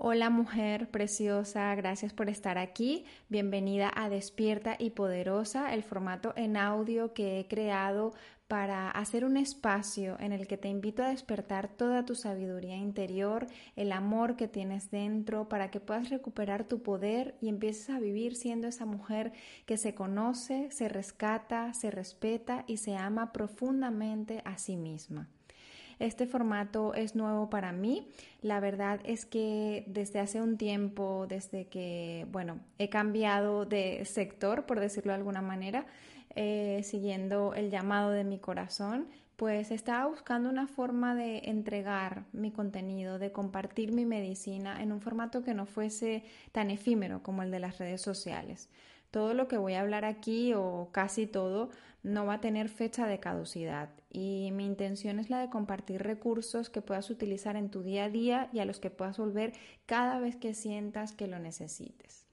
Hola mujer preciosa, gracias por estar aquí. Bienvenida a Despierta y Poderosa, el formato en audio que he creado para hacer un espacio en el que te invito a despertar toda tu sabiduría interior, el amor que tienes dentro, para que puedas recuperar tu poder y empieces a vivir siendo esa mujer que se conoce, se rescata, se respeta y se ama profundamente a sí misma. Este formato es nuevo para mí. La verdad es que desde hace un tiempo, desde que, bueno, he cambiado de sector, por decirlo de alguna manera, eh, siguiendo el llamado de mi corazón, pues estaba buscando una forma de entregar mi contenido, de compartir mi medicina en un formato que no fuese tan efímero como el de las redes sociales. Todo lo que voy a hablar aquí o casi todo no va a tener fecha de caducidad y mi intención es la de compartir recursos que puedas utilizar en tu día a día y a los que puedas volver cada vez que sientas que lo necesites.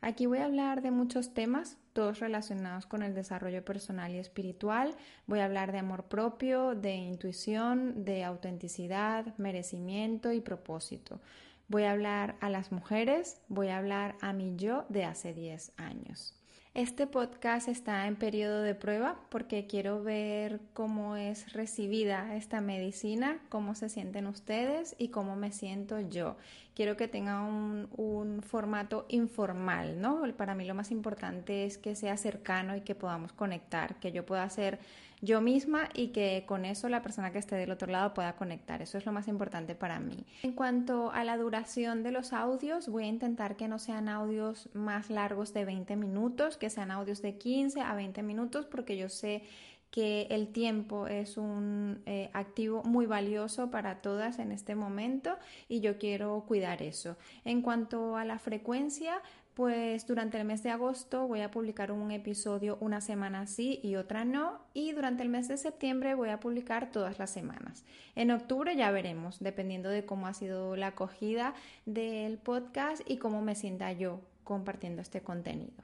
Aquí voy a hablar de muchos temas, todos relacionados con el desarrollo personal y espiritual. Voy a hablar de amor propio, de intuición, de autenticidad, merecimiento y propósito. Voy a hablar a las mujeres, voy a hablar a mi yo de hace 10 años. Este podcast está en periodo de prueba porque quiero ver cómo es recibida esta medicina, cómo se sienten ustedes y cómo me siento yo. Quiero que tenga un, un, formato informal, ¿no? Para mí lo más importante es que sea cercano y que podamos conectar, que yo pueda hacer yo misma y que con eso la persona que esté del otro lado pueda conectar. Eso es lo más importante para mí. En cuanto a la duración de los audios, voy a intentar que no sean audios más largos de 20 minutos, que sean audios de 15 a 20 minutos, porque yo sé que el tiempo es un eh, activo muy valioso para todas en este momento y yo quiero cuidar eso. En cuanto a la frecuencia, pues durante el mes de agosto voy a publicar un episodio una semana sí y otra no y durante el mes de septiembre voy a publicar todas las semanas. En octubre ya veremos, dependiendo de cómo ha sido la acogida del podcast y cómo me sienta yo compartiendo este contenido.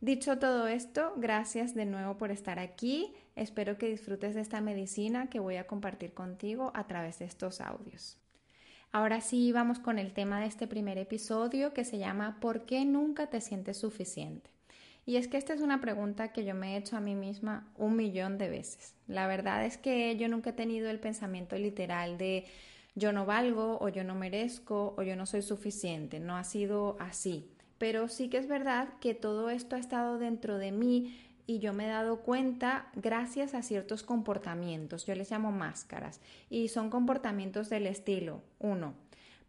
Dicho todo esto, gracias de nuevo por estar aquí. Espero que disfrutes de esta medicina que voy a compartir contigo a través de estos audios. Ahora sí vamos con el tema de este primer episodio que se llama ¿Por qué nunca te sientes suficiente? Y es que esta es una pregunta que yo me he hecho a mí misma un millón de veces. La verdad es que yo nunca he tenido el pensamiento literal de yo no valgo o yo no merezco o yo no soy suficiente. No ha sido así. Pero sí que es verdad que todo esto ha estado dentro de mí y yo me he dado cuenta gracias a ciertos comportamientos, yo les llamo máscaras, y son comportamientos del estilo, uno,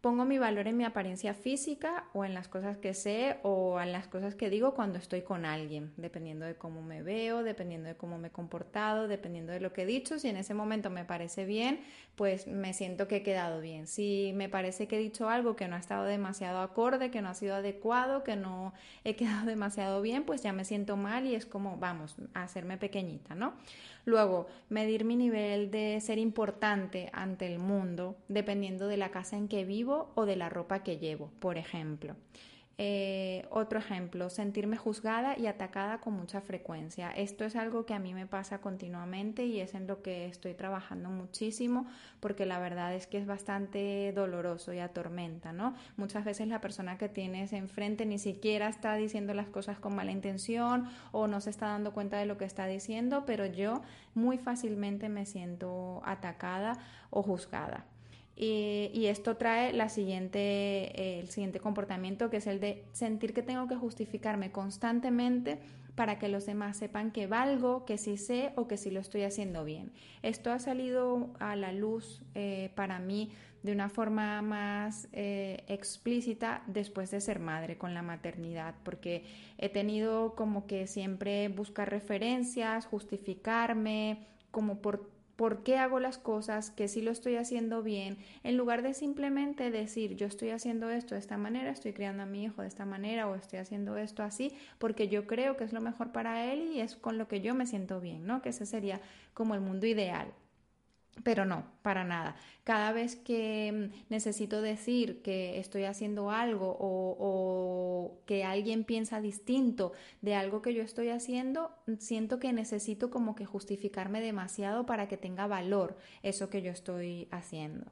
Pongo mi valor en mi apariencia física o en las cosas que sé o en las cosas que digo cuando estoy con alguien, dependiendo de cómo me veo, dependiendo de cómo me he comportado, dependiendo de lo que he dicho. Si en ese momento me parece bien, pues me siento que he quedado bien. Si me parece que he dicho algo que no ha estado demasiado acorde, que no ha sido adecuado, que no he quedado demasiado bien, pues ya me siento mal y es como, vamos, a hacerme pequeñita, ¿no? Luego, medir mi nivel de ser importante ante el mundo, dependiendo de la casa en que vivo o de la ropa que llevo, por ejemplo. Eh, otro ejemplo, sentirme juzgada y atacada con mucha frecuencia. Esto es algo que a mí me pasa continuamente y es en lo que estoy trabajando muchísimo porque la verdad es que es bastante doloroso y atormenta, ¿no? Muchas veces la persona que tienes enfrente ni siquiera está diciendo las cosas con mala intención o no se está dando cuenta de lo que está diciendo, pero yo muy fácilmente me siento atacada o juzgada. Y, esto trae la siguiente, eh, el siguiente comportamiento, que es el de sentir que tengo que justificarme constantemente para que los demás sepan que valgo, que sí sé o que sí lo estoy haciendo bien. Esto ha salido a la luz eh, para mí de una forma más eh, explícita después de ser madre con la maternidad, porque he tenido como que siempre buscar referencias, justificarme, como por por qué hago las cosas, que sí lo estoy haciendo bien, en lugar de simplemente decir yo estoy haciendo esto de esta manera, estoy criando a mi hijo de esta manera o estoy haciendo esto así, porque yo creo que es lo mejor para él y es con lo que yo me siento bien, ¿no? Que ese sería como el mundo ideal. Pero no, para nada. Cada vez que mm, necesito decir que estoy haciendo algo o, que alguien piensa distinto de algo que yo estoy haciendo, mm, siento que necesito como que justificarme demasiado para que tenga valor eso que yo estoy haciendo.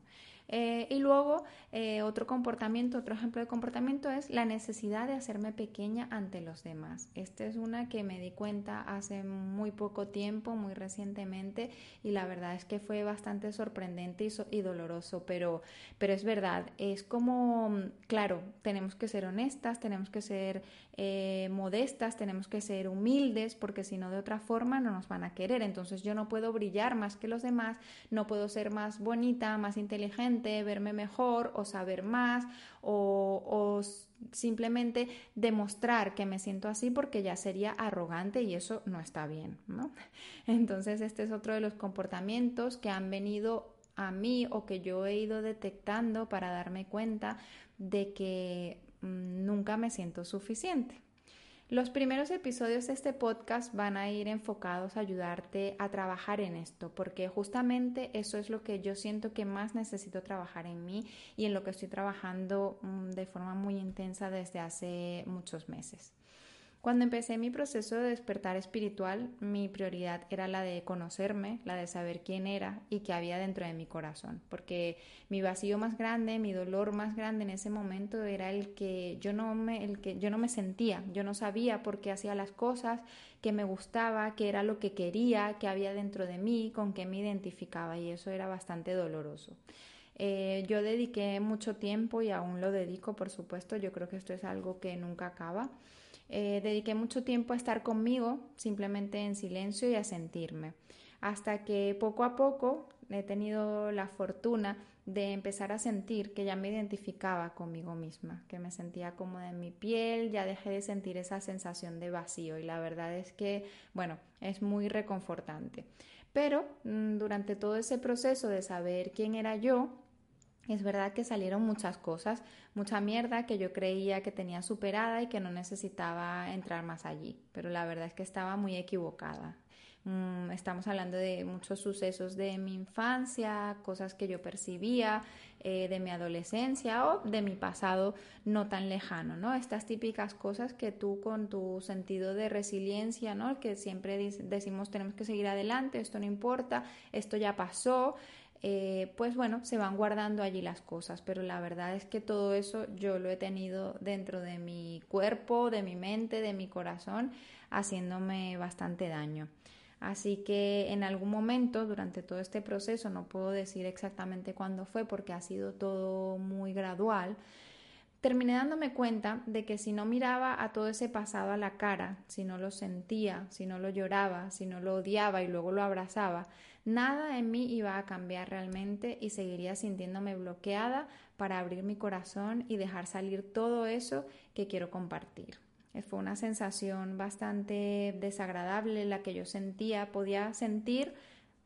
Eh, y luego, eh, otro comportamiento, otro ejemplo de comportamiento es la necesidad de hacerme pequeña ante los demás. Esta es una que me di cuenta hace muy poco tiempo, muy recientemente, y la verdad es que fue bastante sorprendente y, doloroso, pero, pero es verdad, es como, claro, tenemos que ser honestas, tenemos que ser eh, modestas, tenemos que ser humildes, porque si no, de otra forma no nos van a querer. Entonces yo no puedo brillar más que los demás, no puedo ser más bonita, más inteligente, verme mejor o saber más o, simplemente demostrar que me siento así porque ya sería arrogante y eso no está bien, ¿no? Entonces este es otro de los comportamientos que han venido a mí o que yo he ido detectando para darme cuenta de que mm, nunca me siento suficiente. Los primeros episodios de este podcast van a ir enfocados a ayudarte a trabajar en esto, porque justamente eso es lo que yo siento que más necesito trabajar en mí y en lo que estoy trabajando mm, de forma muy intensa desde hace muchos meses. Cuando empecé mi proceso de despertar espiritual, mi prioridad era la de conocerme, la de saber quién era y qué había dentro de mi corazón, porque mi vacío más grande, mi dolor más grande en ese momento era el que yo no me, el que yo no me sentía, yo no sabía por qué hacía las cosas, qué me gustaba, qué era lo que quería, qué había dentro de mí, con qué me identificaba y eso era bastante doloroso. Eh, yo dediqué mucho tiempo y aún lo dedico, por supuesto, yo creo que esto es algo que nunca acaba. Eh, dediqué mucho tiempo a estar conmigo, simplemente en silencio y a sentirme, hasta que poco a poco he tenido la fortuna de empezar a sentir que ya me identificaba conmigo misma, que me sentía cómoda en mi piel, ya dejé de sentir esa sensación de vacío. Y la verdad es que, bueno, es muy reconfortante. Pero mm, durante todo ese proceso de saber quién era yo, es verdad que salieron muchas cosas, mucha mierda que yo creía que tenía superada y que no necesitaba entrar más allí, pero la verdad es que estaba muy equivocada. Mm, estamos hablando de muchos sucesos de mi infancia, cosas que yo percibía, eh, de mi adolescencia o de mi pasado no tan lejano, ¿no? Estas típicas cosas que tú con tu sentido de resiliencia, ¿no? Que siempre decimos tenemos que seguir adelante, esto no importa, esto ya pasó, eh, pues bueno, se van guardando allí las cosas, pero la verdad es que todo eso yo lo he tenido dentro de mi cuerpo, de mi mente, de mi corazón, haciéndome bastante daño. Así que en algún momento durante todo este proceso, no puedo decir exactamente cuándo fue porque ha sido todo muy gradual, terminé dándome cuenta de que si no miraba a todo ese pasado a la cara, si no lo sentía, si no lo lloraba, si no lo odiaba y luego lo abrazaba, Nada en mí iba a cambiar realmente y seguiría sintiéndome bloqueada para abrir mi corazón y dejar salir todo eso que quiero compartir. Fue una sensación bastante desagradable la que yo sentía. Podía sentir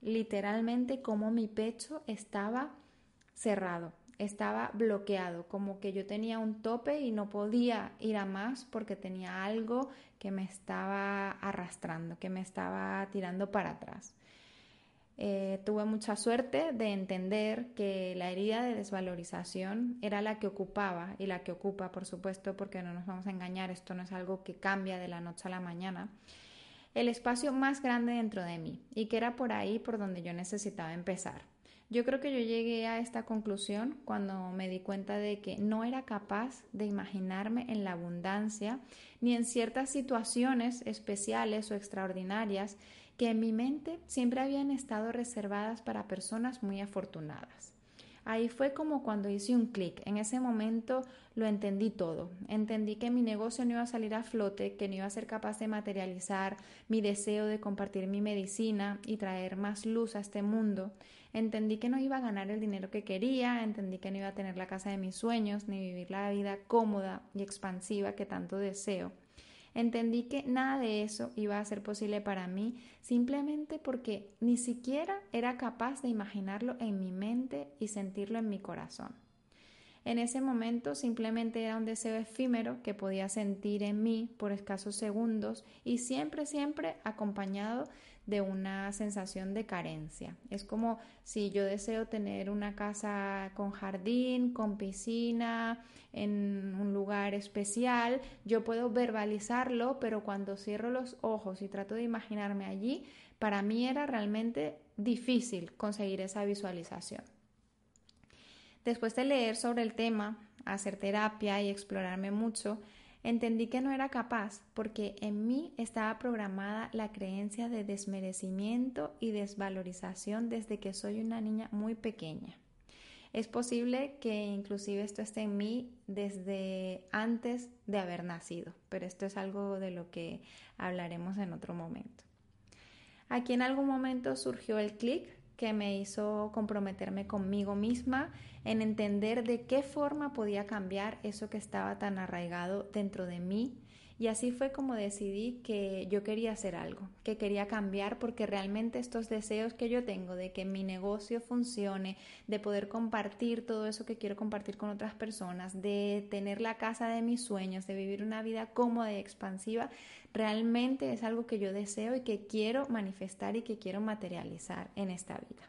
literalmente como mi pecho estaba cerrado, estaba bloqueado, como que yo tenía un tope y no podía ir a más porque tenía algo que me estaba arrastrando, que me estaba tirando para atrás. Eh, tuve mucha suerte de entender que la herida de desvalorización era la que ocupaba y la que ocupa, por supuesto, porque no nos vamos a engañar, esto no es algo que cambia de la noche a la mañana, el espacio más grande dentro de mí y que era por ahí por donde yo necesitaba empezar. Yo creo que yo llegué a esta conclusión cuando me di cuenta de que no era capaz de imaginarme en la abundancia ni en ciertas situaciones especiales o extraordinarias que en mi mente siempre habían estado reservadas para personas muy afortunadas. Ahí fue como cuando hice un clic. En ese momento lo entendí todo. Entendí que mi negocio no iba a salir a flote, que no iba a ser capaz de materializar mi deseo de compartir mi medicina y traer más luz a este mundo. Entendí que no iba a ganar el dinero que quería, entendí que no iba a tener la casa de mis sueños, ni vivir la vida cómoda y expansiva que tanto deseo. Entendí que nada de eso iba a ser posible para mí simplemente porque ni siquiera era capaz de imaginarlo en mi mente y sentirlo en mi corazón. En ese momento simplemente era un deseo efímero que podía sentir en mí por escasos segundos y siempre, siempre acompañado de una sensación de carencia. Es como si yo deseo tener una casa con jardín, con piscina, en un lugar especial, yo puedo verbalizarlo, pero cuando cierro los ojos y trato de imaginarme allí, para mí era realmente difícil conseguir esa visualización. Después de leer sobre el tema, hacer terapia y explorarme mucho, entendí que no era capaz porque en mí estaba programada la creencia de desmerecimiento y desvalorización desde que soy una niña muy pequeña. Es posible que inclusive esto esté en mí desde antes de haber nacido, pero esto es algo de lo que hablaremos en otro momento. Aquí en algún momento surgió el clic que me hizo comprometerme conmigo misma en entender de qué forma podía cambiar eso que estaba tan arraigado dentro de mí y así fue como decidí que yo quería hacer algo, que quería cambiar porque realmente estos deseos que yo tengo de que mi negocio funcione, de poder compartir todo eso que quiero compartir con otras personas, de tener la casa de mis sueños, de vivir una vida cómoda y expansiva, realmente es algo que yo deseo y que quiero manifestar y que quiero materializar en esta vida.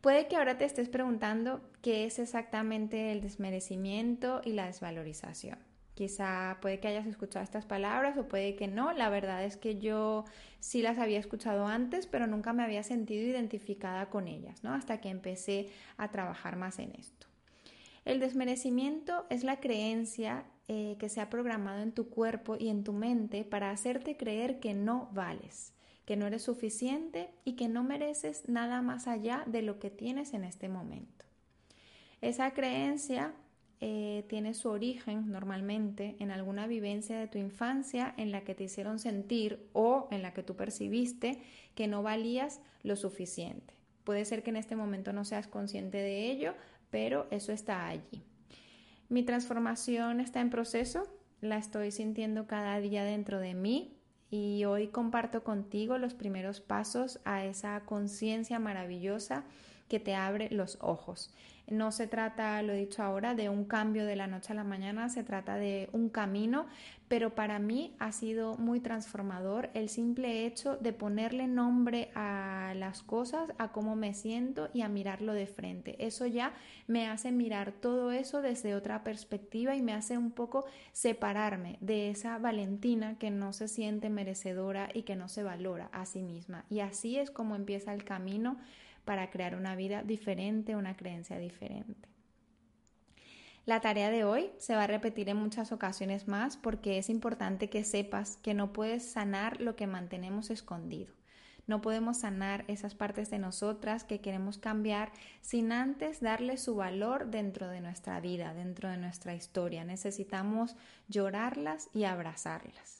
Puede que ahora te estés preguntando qué es exactamente el desmerecimiento y la desvalorización. Quizá puede que hayas escuchado estas palabras o puede que no. La verdad es que yo sí las había escuchado antes, pero nunca me había sentido identificada con ellas, ¿no? Hasta que empecé a trabajar más en esto. El desmerecimiento es la creencia eh, que se ha programado en tu cuerpo y en tu mente para hacerte creer que no vales, que no eres suficiente y que no mereces nada más allá de lo que tienes en este momento. Esa creencia eh, tiene su origen normalmente en alguna vivencia de tu infancia en la que te hicieron sentir o en la que tú percibiste que no valías lo suficiente. Puede ser que en este momento no seas consciente de ello, pero eso está allí. Mi transformación está en proceso, la estoy sintiendo cada día dentro de mí y hoy comparto contigo los primeros pasos a esa conciencia maravillosa que te abre los ojos. No se trata, lo he dicho ahora, de un cambio de la noche a la mañana, se trata de un camino, pero para mí ha sido muy transformador el simple hecho de ponerle nombre a las cosas, a cómo me siento y a mirarlo de frente. Eso ya me hace mirar todo eso desde otra perspectiva y me hace un poco separarme de esa Valentina que no se siente merecedora y que no se valora a sí misma. Y así es como empieza el camino para crear una vida diferente, una creencia diferente. La tarea de hoy se va a repetir en muchas ocasiones más porque es importante que sepas que no puedes sanar lo que mantenemos escondido. No podemos sanar esas partes de nosotras que queremos cambiar sin antes darle su valor dentro de nuestra vida, dentro de nuestra historia. Necesitamos llorarlas y abrazarlas.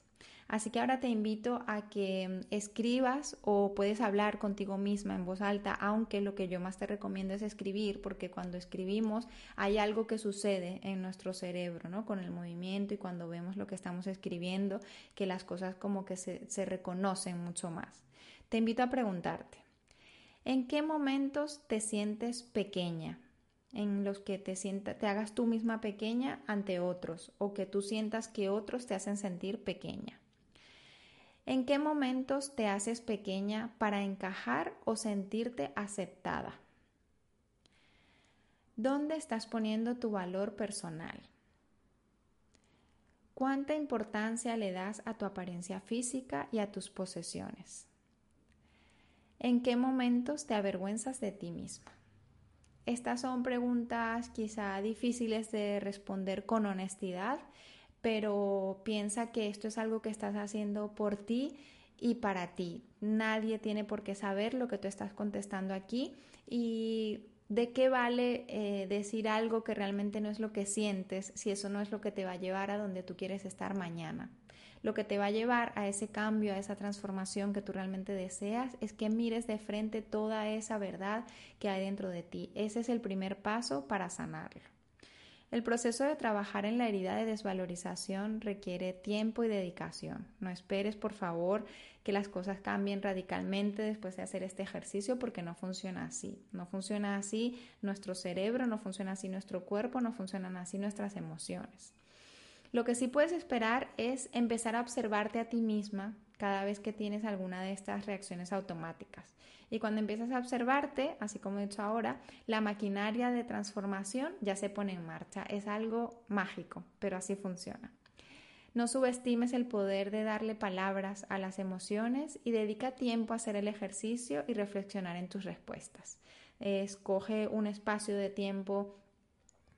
Así que ahora te invito a que escribas o puedes hablar contigo misma en voz alta, aunque lo que yo más te recomiendo es escribir, porque cuando escribimos hay algo que sucede en nuestro cerebro, ¿no? Con el movimiento y cuando vemos lo que estamos escribiendo, que las cosas como que se, reconocen mucho más. Te invito a preguntarte, ¿en qué momentos te sientes pequeña? en los que te, te hagas tú misma pequeña ante otros o que tú sientas que otros te hacen sentir pequeña. ¿En qué momentos te haces pequeña para encajar o sentirte aceptada? ¿Dónde estás poniendo tu valor personal? ¿Cuánta importancia le das a tu apariencia física y a tus posesiones? ¿En qué momentos te avergüenzas de ti misma? Estas son preguntas quizá difíciles de responder con honestidad pero piensa que esto es algo que estás haciendo por ti y para ti. Nadie tiene por qué saber lo que tú estás contestando aquí y de qué vale eh, decir algo que realmente no es lo que sientes si eso no es lo que te va a llevar a donde tú quieres estar mañana. Lo que te va a llevar a ese cambio, a esa transformación que tú realmente deseas, es que mires de frente toda esa verdad que hay dentro de ti. Ese es el primer paso para sanarlo. El proceso de trabajar en la herida de desvalorización requiere tiempo y dedicación. No esperes, por favor, que las cosas cambien radicalmente después de hacer este ejercicio porque no funciona así. No funciona así nuestro cerebro, no funciona así nuestro cuerpo, no funcionan así nuestras emociones. Lo que sí puedes esperar es empezar a observarte a ti misma cada vez que tienes alguna de estas reacciones automáticas. Y cuando empiezas a observarte, así como he dicho ahora, la maquinaria de transformación ya se pone en marcha. Es algo mágico, pero así funciona. No subestimes el poder de darle palabras a las emociones y dedica tiempo a hacer el ejercicio y reflexionar en tus respuestas. Escoge un espacio de tiempo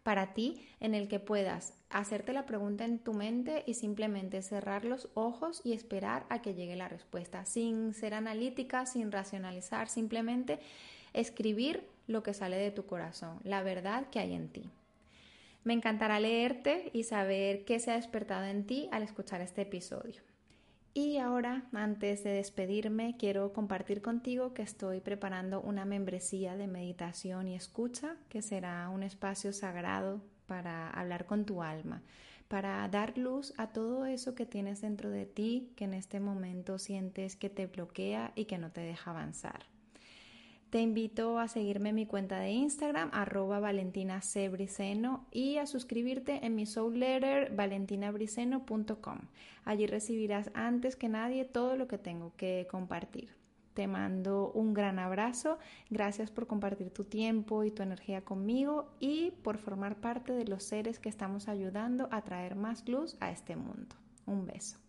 para ti en el que puedas hacerte la pregunta en tu mente y simplemente cerrar los ojos y esperar a que llegue la respuesta, sin ser analítica, sin racionalizar, simplemente escribir lo que sale de tu corazón, la verdad que hay en ti. Me encantará leerte y saber qué se ha despertado en ti al escuchar este episodio. Y ahora, antes de despedirme, quiero compartir contigo que estoy preparando una membresía de meditación y escucha, que será un espacio sagrado para hablar con tu alma, para dar luz a todo eso que tienes dentro de ti, que en este momento sientes que te bloquea y que no te deja avanzar. Te invito a seguirme en mi cuenta de Instagram, arroba Valentina y a suscribirte en mi soul letter valentinabriceno.com. Allí recibirás antes que nadie todo lo que tengo que compartir. Te mando un gran abrazo, gracias por compartir tu tiempo y tu energía conmigo y por formar parte de los seres que estamos ayudando a traer más luz a este mundo. Un beso.